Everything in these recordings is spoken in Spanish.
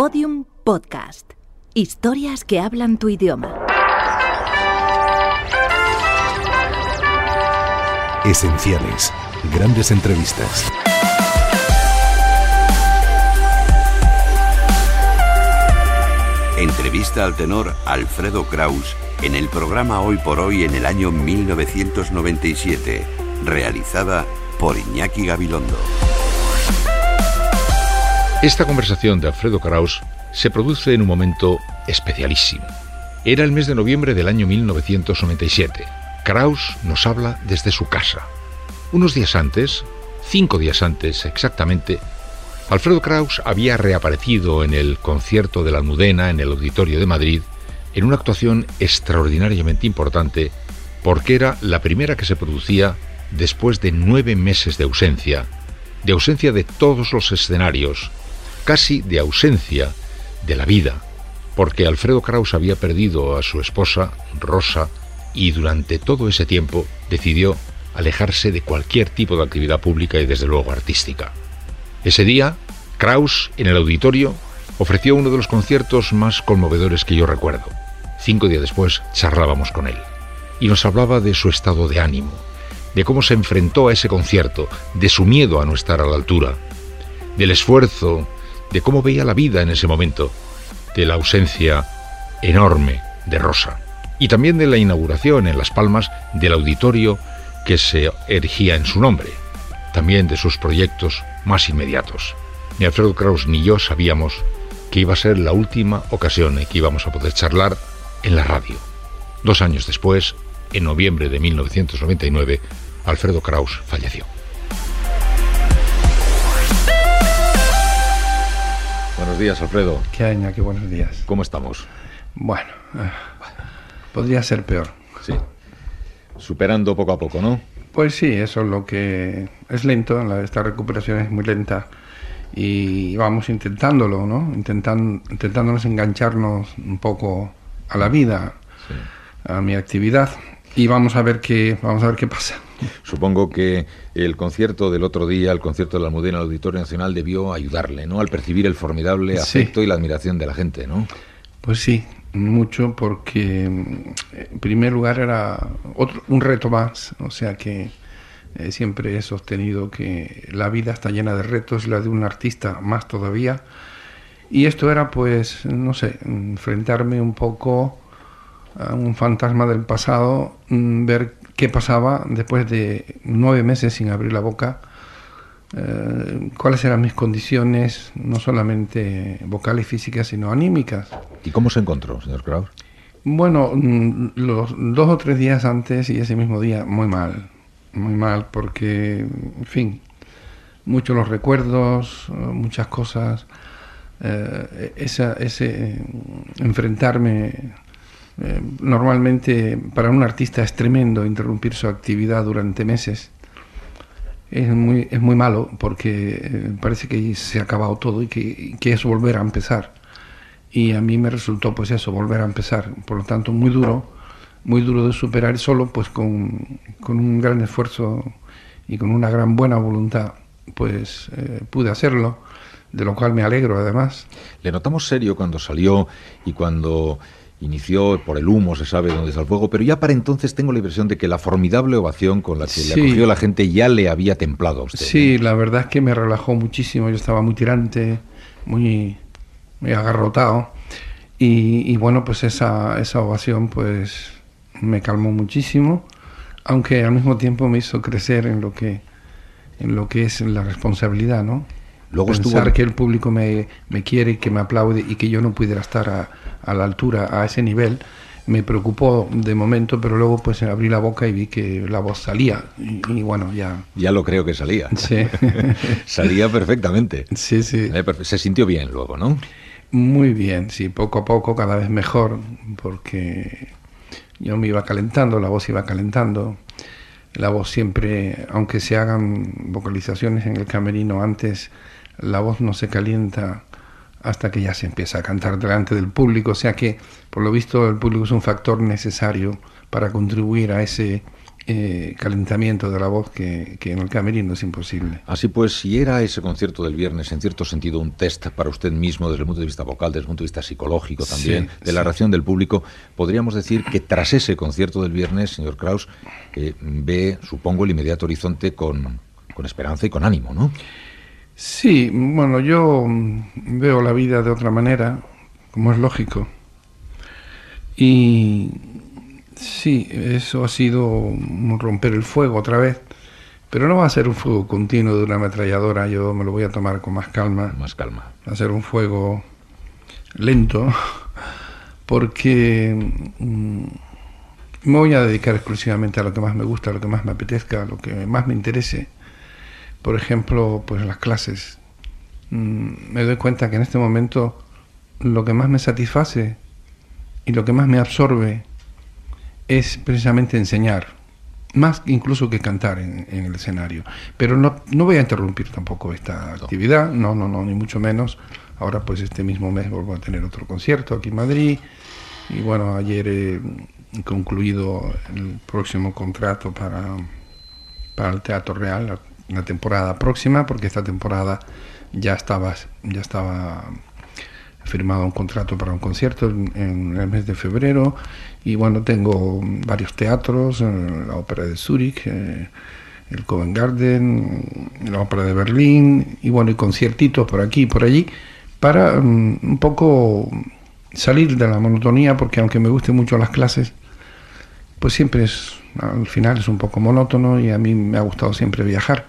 Podium Podcast. Historias que hablan tu idioma. Esenciales. Grandes entrevistas. Entrevista al tenor Alfredo Kraus en el programa Hoy por Hoy en el año 1997, realizada por Iñaki Gabilondo. Esta conversación de Alfredo Kraus se produce en un momento especialísimo. Era el mes de noviembre del año 1997. Kraus nos habla desde su casa. Unos días antes, cinco días antes exactamente, Alfredo Kraus había reaparecido en el concierto de la Almudena en el Auditorio de Madrid en una actuación extraordinariamente importante porque era la primera que se producía después de nueve meses de ausencia, de ausencia de todos los escenarios, casi de ausencia de la vida, porque Alfredo Kraus había perdido a su esposa, Rosa, y durante todo ese tiempo decidió alejarse de cualquier tipo de actividad pública y desde luego artística. Ese día, Kraus, en el auditorio, ofreció uno de los conciertos más conmovedores que yo recuerdo. Cinco días después charlábamos con él y nos hablaba de su estado de ánimo, de cómo se enfrentó a ese concierto, de su miedo a no estar a la altura, del esfuerzo, de cómo veía la vida en ese momento, de la ausencia enorme de Rosa y también de la inauguración en Las Palmas del auditorio que se erigía en su nombre, también de sus proyectos más inmediatos. Ni Alfredo Kraus ni yo sabíamos que iba a ser la última ocasión en que íbamos a poder charlar en la radio. Dos años después, en noviembre de 1999, Alfredo Kraus falleció. Buenos días, Alfredo. ¿Qué año? Qué buenos días. ¿Cómo estamos? Bueno, eh, podría ser peor. Sí. Superando poco a poco, ¿no? Pues sí, eso es lo que es lento, la- esta recuperación es muy lenta y vamos intentándolo, ¿no? Intentan, intentándonos engancharnos un poco a la vida, a mi actividad y vamos a ver qué, vamos a ver qué pasa. Supongo que el concierto del otro día, el concierto de la Almudena al Auditorio Nacional, debió ayudarle, ¿no? Al percibir el formidable Sí. afecto y la admiración de la gente, ¿no? Pues sí, mucho porque en primer lugar era otro, un reto más, o sea que eh, siempre he sostenido que la vida está llena de retos y la de un artista más todavía. Y esto era pues, no sé, enfrentarme un poco a un fantasma del pasado, mm, ver qué pasaba después de nueve meses sin abrir la boca, eh, cuáles eran mis condiciones, no solamente vocales físicas, sino anímicas. ¿Y cómo se encontró, señor Kraus? Bueno, mm, los dos o tres días antes y ese mismo día, muy mal, muy mal, porque, en fin, muchos los recuerdos, muchas cosas, eh, esa- ese eh, enfrentarme, eh, normalmente para un artista es tremendo interrumpir su actividad durante meses. Es muy, es muy malo porque eh, parece que se ha acabado todo y que, que es volver a empezar y a mí me resultó pues eso, volver a empezar. Por lo tanto, muy duro, muy duro de superar solo pues con, con un gran esfuerzo y con una gran buena voluntad pues eh, pude hacerlo, de lo cual me alegro además. Le notamos serio cuando salió y cuando inició por el humo, se sabe dónde está el fuego, pero ya para entonces tengo la impresión de que la formidable ovación con la que Sí. le acogió la gente ya le había templado a usted. Sí, la verdad es que me relajó muchísimo, yo estaba muy tirante, muy, muy agarrotado y, y bueno, pues esa, esa ovación pues me calmó muchísimo, aunque al mismo tiempo me hizo crecer en lo que, en lo que es la responsabilidad, ¿no? Luego Pensar estuvo- que el público me, me quiere, que me aplaude y que yo no pudiera estar a, a la altura, a ese nivel, me preocupó de momento, pero luego pues abrí la boca y vi que la voz salía y, y bueno, ya... Ya lo creo que salía. Sí. salía perfectamente. Sí, sí. Eh, Se sintió bien luego, ¿no? Muy bien, sí, poco a poco, cada vez mejor, porque yo me iba calentando, la voz iba calentando. La voz siempre, aunque se hagan vocalizaciones en el camerino antes, la voz no se calienta hasta que ya se empieza a cantar delante del público. O sea que, por lo visto, el público es un factor necesario para contribuir a ese eh, calentamiento de la voz que, que, en el camerino es imposible. Así pues, si era ese concierto del viernes en cierto sentido un test para usted mismo desde el punto de vista vocal, desde el punto de vista psicológico también, de la reacción del público, podríamos decir que tras ese concierto del viernes, señor Kraus, eh, ve, supongo, el inmediato horizonte con, con esperanza y con ánimo, ¿no? Sí, bueno, yo veo la vida de otra manera, como es lógico. Y Sí, eso ha sido romper el fuego otra vez, pero no va a ser un fuego continuo de una ametralladora, yo me lo voy a tomar con más calma. Más calma. Va a ser un fuego lento, porque mm, me voy a dedicar exclusivamente a lo que más me gusta, a lo que más me apetezca, a lo que más me interese. Por ejemplo, pues las clases. Mm, me doy cuenta que en este momento lo que más me satisface y lo que más me absorbe es precisamente enseñar, más incluso que cantar en, el escenario. Pero no, no, voy a interrumpir tampoco esta actividad, no, no, no, ni mucho menos. Ahora pues este mismo mes vuelvo a tener otro concierto aquí en Madrid y bueno, ayer he concluido el próximo contrato para, para el Teatro Real, la, temporada próxima, porque esta temporada ya estaba, ya estaba firmado un contrato para un concierto en el mes de febrero. Y bueno, tengo varios teatros, eh, la Ópera de Zúrich, eh, el Covent Garden, la Ópera de Berlín, y bueno, y conciertitos por aquí y por allí, para mm, un poco salir de la monotonía, porque aunque me gusten mucho las clases, pues siempre es, al final es un poco monótono y a mí me ha gustado siempre viajar.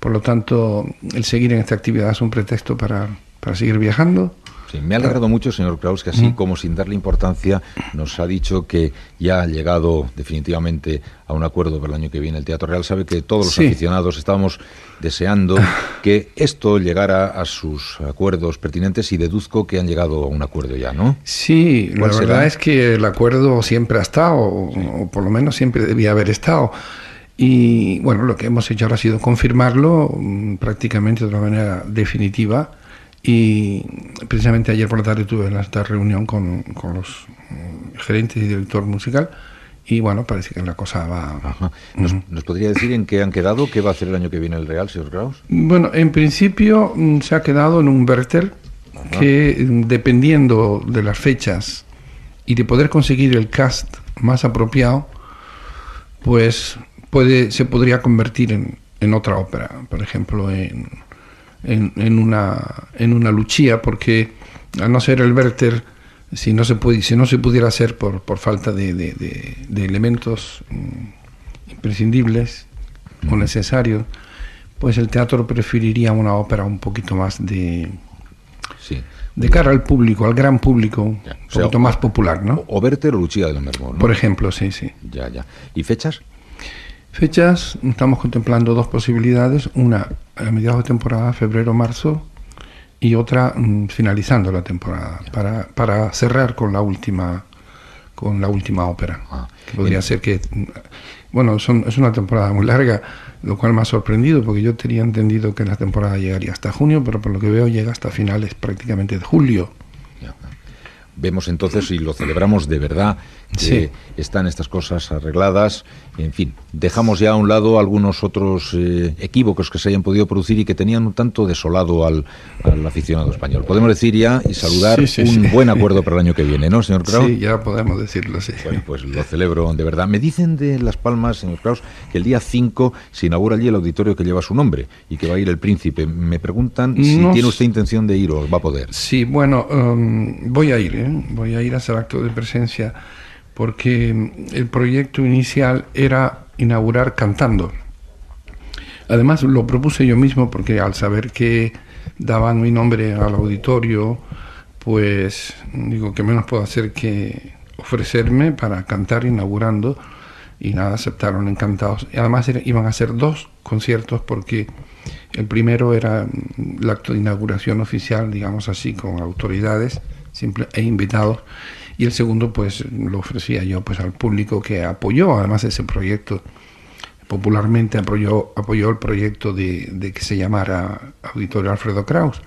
Por lo tanto, el seguir en esta actividad es un pretexto para, para seguir viajando me ha alegrado mucho, señor Kraus, que así como sin darle importancia nos ha dicho que ya ha llegado definitivamente a un acuerdo para el año que viene el Teatro Real. Sabe que todos los aficionados estábamos deseando que esto llegara a sus acuerdos pertinentes y deduzco que han llegado a un acuerdo ya, ¿no? Sí, la verdad es que el acuerdo siempre ha estado, o por lo menos siempre debía haber estado. Y bueno, lo que hemos hecho ahora ha sido confirmarlo mm, prácticamente de una manera definitiva y precisamente ayer por la tarde tuve esta reunión con, con los mm, gerentes y director musical. Y bueno, parece que la cosa va. ¿Nos, ¿Nos, podría decir en qué han quedado? ¿Qué va a hacer el año que viene el Real, señor Kraus? Bueno, en principio mm, se ha quedado en un Werther que, mm, dependiendo de las fechas y de poder conseguir el cast más apropiado, pues puede, se podría convertir en, en otra ópera. Por ejemplo, en en, una, en una luchía, porque al no ser el Werther, si no se, puede, si no se pudiera hacer por, por falta de, de, elementos mm, imprescindibles o necesarios, pues el teatro preferiría una ópera un poquito más de... Sí. De cara al público, al gran público, un poquito más popular, ¿no? O, Werther o Lucia de Lammermoor, ¿no? Por ejemplo, sí, sí. Ya, ya. ¿Y fechas? Fechas, estamos contemplando dos posibilidades, una a mediados de temporada, febrero-marzo, y otra mm, finalizando la temporada, para, para, cerrar con la última con la última ópera. Ah, podría ser que, mm, bueno, son, es una temporada muy larga, lo cual me ha sorprendido, porque yo tenía entendido que la temporada llegaría hasta junio, pero por lo que veo llega hasta finales prácticamente de julio. Vemos entonces y lo celebramos de verdad que están estas cosas arregladas. En fin, dejamos ya a un lado algunos otros eh, equívocos que se hayan podido producir y que tenían un tanto desolado al, aficionado español. Podemos decir ya y saludar un buen acuerdo para el año que viene, ¿no, señor Kraus? Sí, ya podemos decirlo, sí. Bueno, pues lo celebro de verdad. Me dicen de Las Palmas, señor Kraus, que el día 5 se inaugura allí el auditorio que lleva su nombre y que va a ir el príncipe. Me preguntan si tiene usted intención de ir o va a poder. Sí, bueno, um, voy a ir, ¿eh? voy a ir a hacer acto de presencia porque el proyecto inicial era inaugurar cantando. Además lo propuse yo mismo porque al saber que daban mi nombre al auditorio, pues digo que menos puedo hacer que ofrecerme para cantar inaugurando y nada, aceptaron encantados. Además iban a ser dos conciertos porque el primero era el acto de inauguración oficial, digamos así, con autoridades simple, e invitados y el segundo pues lo ofrecía yo pues al público que apoyó. Además ese proyecto popularmente apoyó apoyó el proyecto de, que se llamara Auditorio Alfredo Kraus.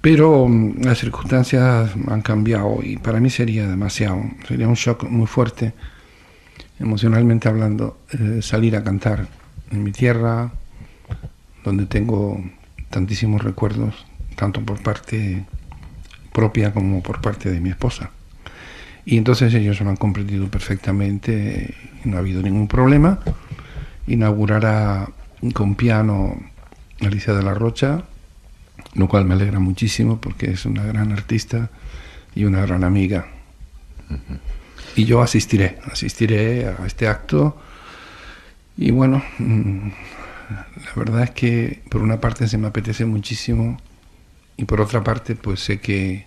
Pero mm, las circunstancias han cambiado y para mí sería demasiado sería un shock muy fuerte emocionalmente hablando, eh, salir a cantar en mi tierra, donde tengo tantísimos recuerdos, tanto por parte propia como por parte de mi esposa. Y entonces ellos lo han comprendido perfectamente, no ha habido ningún problema. Inaugurará con piano Alicia de la Rocha, lo cual me alegra muchísimo porque es una gran artista y una gran amiga. Y yo asistiré, asistiré a este acto. Y bueno, la verdad es que por una parte se me apetece muchísimo y por otra parte pues sé que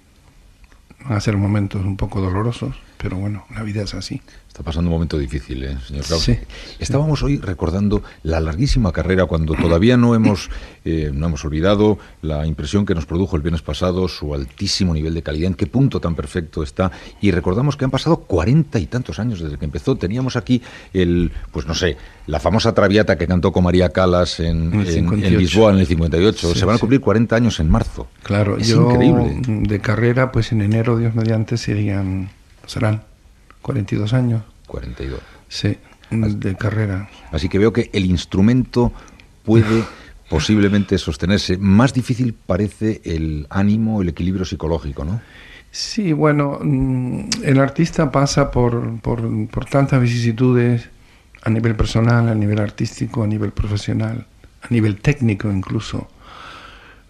van a ser momentos un poco dolorosos, pero bueno, la vida es así. Está pasando un momento difícil, ¿eh, señor Krause. Estábamos hoy recordando la larguísima carrera cuando todavía no hemos, eh, no hemos olvidado la impresión que nos produjo el viernes pasado, su altísimo nivel de calidad, en qué punto tan perfecto está. Y recordamos que han pasado cuarenta y tantos años desde que empezó. Teníamos aquí el, pues no sé, la famosa Traviata que cantó con María Calas en, en, Lisboa en el 58. Se van a cumplir 40 años en marzo. Claro, es yo increíble. de carrera, pues en enero, Dios mediante, serían, serán 42 años. 42. Sí, de carrera. Así que veo que el instrumento puede posiblemente sostenerse. Más difícil parece el ánimo, el equilibrio psicológico, ¿no? Sí, bueno, mm, el artista pasa por, por, por tantas vicisitudes a nivel personal, a nivel artístico, a nivel profesional, a nivel técnico incluso.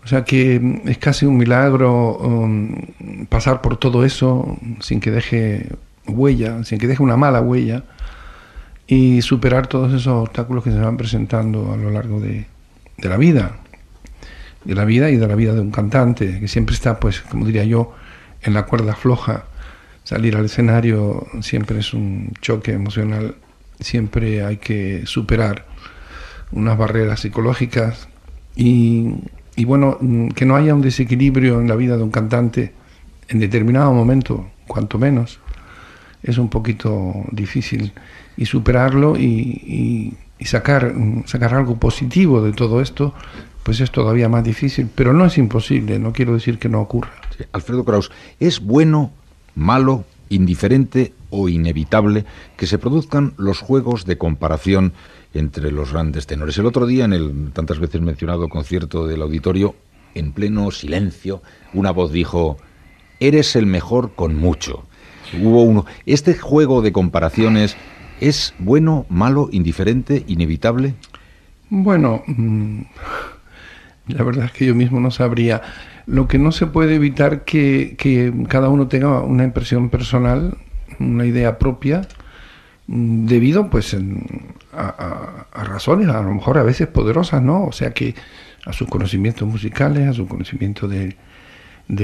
O sea que mm, es casi un milagro um, pasar por todo eso sin que deje huella, sin que deje una mala huella, y superar todos esos obstáculos que se van presentando a lo largo de, la vida, de la vida y de la vida de un cantante, que siempre está, pues, como diría yo, en la cuerda floja. Salir al escenario siempre es un choque emocional, siempre hay que superar unas barreras psicológicas y, y bueno, que no haya un desequilibrio en la vida de un cantante en determinado momento, cuanto menos, es un poquito difícil. Y superarlo y, sacar, sacar algo positivo de todo esto, pues es todavía más difícil, pero no es imposible, no quiero decir que no ocurra. Alfredo Kraus, ¿es bueno, malo, indiferente o inevitable que se produzcan los juegos de comparación entre los grandes tenores? El otro día, en el tantas veces mencionado concierto del auditorio, en pleno silencio, una voz dijo, Eres el mejor con mucho. Hubo uno. ¿Este juego de comparaciones es bueno, malo, indiferente, inevitable? Bueno, mm, la verdad es que yo mismo no sabría. Lo que no se puede evitar que, que cada uno tenga una impresión personal, una idea propia, mm, debido pues a, razones a lo mejor a veces poderosas, ¿no? O sea que a sus conocimientos musicales, a su conocimiento del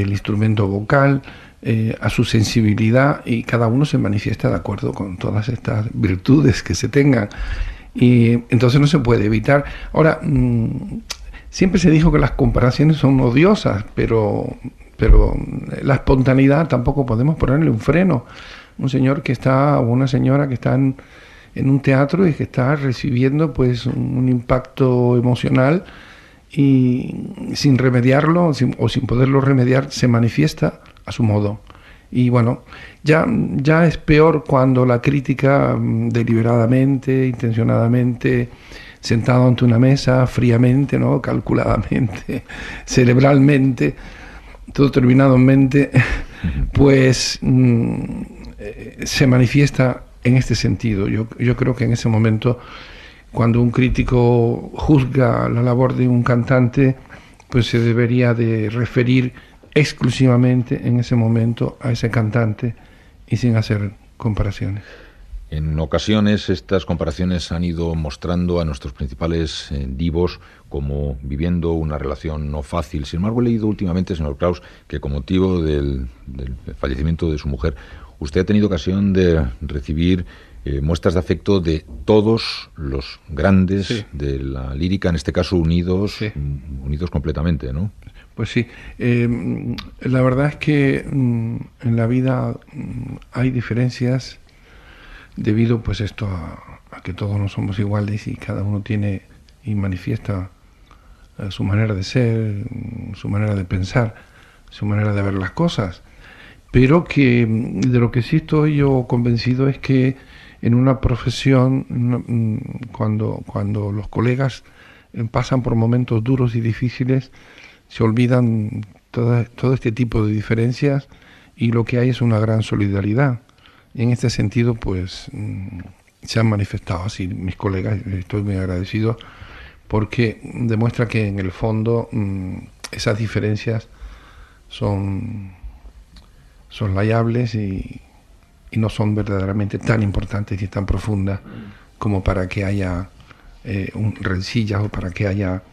instrumento vocal, eh, a su sensibilidad y cada uno se manifiesta de acuerdo con todas estas virtudes que se tengan. Y entonces no se puede evitar. Ahora, mm, siempre se dijo que las comparaciones son odiosas, pero, pero la espontaneidad tampoco podemos ponerle un freno. Un señor que está, o una señora que están en un teatro y que está recibiendo pues un impacto emocional y sin remediarlo o sin poderlo remediar se manifiesta a su modo. Y bueno, ya, ya es peor cuando la crítica mm, deliberadamente, intencionadamente, sentado ante una mesa, fríamente, ¿no? calculadamente, cerebralmente, todo terminado en mente, pues mm, eh, se manifiesta en este sentido. Yo, yo creo que en ese momento, cuando un crítico juzga la labor de un cantante, pues se debería de referir exclusivamente en ese momento a ese cantante y sin hacer comparaciones. En ocasiones estas comparaciones han ido mostrando a nuestros principales eh, divos como viviendo una relación no fácil. Sin embargo, he leído últimamente, señor Kraus, que con motivo del, fallecimiento de su mujer, usted ha tenido ocasión de recibir eh, muestras de afecto de todos los grandes de la lírica, en este caso unidos, unidos completamente, ¿no? Pues sí, em, la verdad es que mm, en la vida mm, hay diferencias debido pues esto a, que todos no somos iguales y cada uno tiene y manifiesta eh, su manera de ser, mm, su manera de pensar, su manera de ver las cosas. pero que de lo que sí estoy yo convencido es que en una profesión, mm, cuando, cuando los colegas eh, pasan por momentos duros y difíciles, se olvidan todo este tipo de diferencias y lo que hay es una gran solidaridad. En este sentido, pues mm, se han manifestado así mis colegas, estoy muy agradecido porque demuestra que en el fondo mm, esas diferencias son, son layables y, y no son verdaderamente tan importantes y tan profundas como para que haya eh, un rencillas o para que haya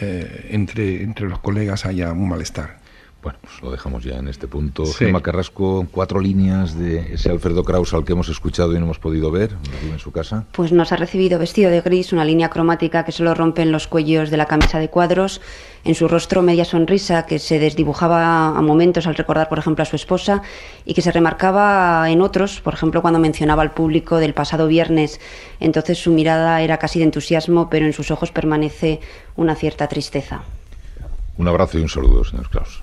eh, entre, entre los colegas haya un malestar. Bueno, pues lo dejamos ya en este punto. Sí. Carrasco, cuatro líneas de ese Alfredo Kraus al que hemos escuchado y no hemos podido ver en su casa. Pues nos ha recibido vestido de gris, una línea cromática que solo rompe en los cuellos de la camisa de cuadros, en su rostro media sonrisa que se desdibujaba a momentos al recordar, por ejemplo, a su esposa y que se remarcaba en otros, por ejemplo, cuando mencionaba al público del pasado viernes. Entonces su mirada era casi de entusiasmo, pero en sus ojos permanece una cierta tristeza. Un abrazo y un saludo, señor Kraus.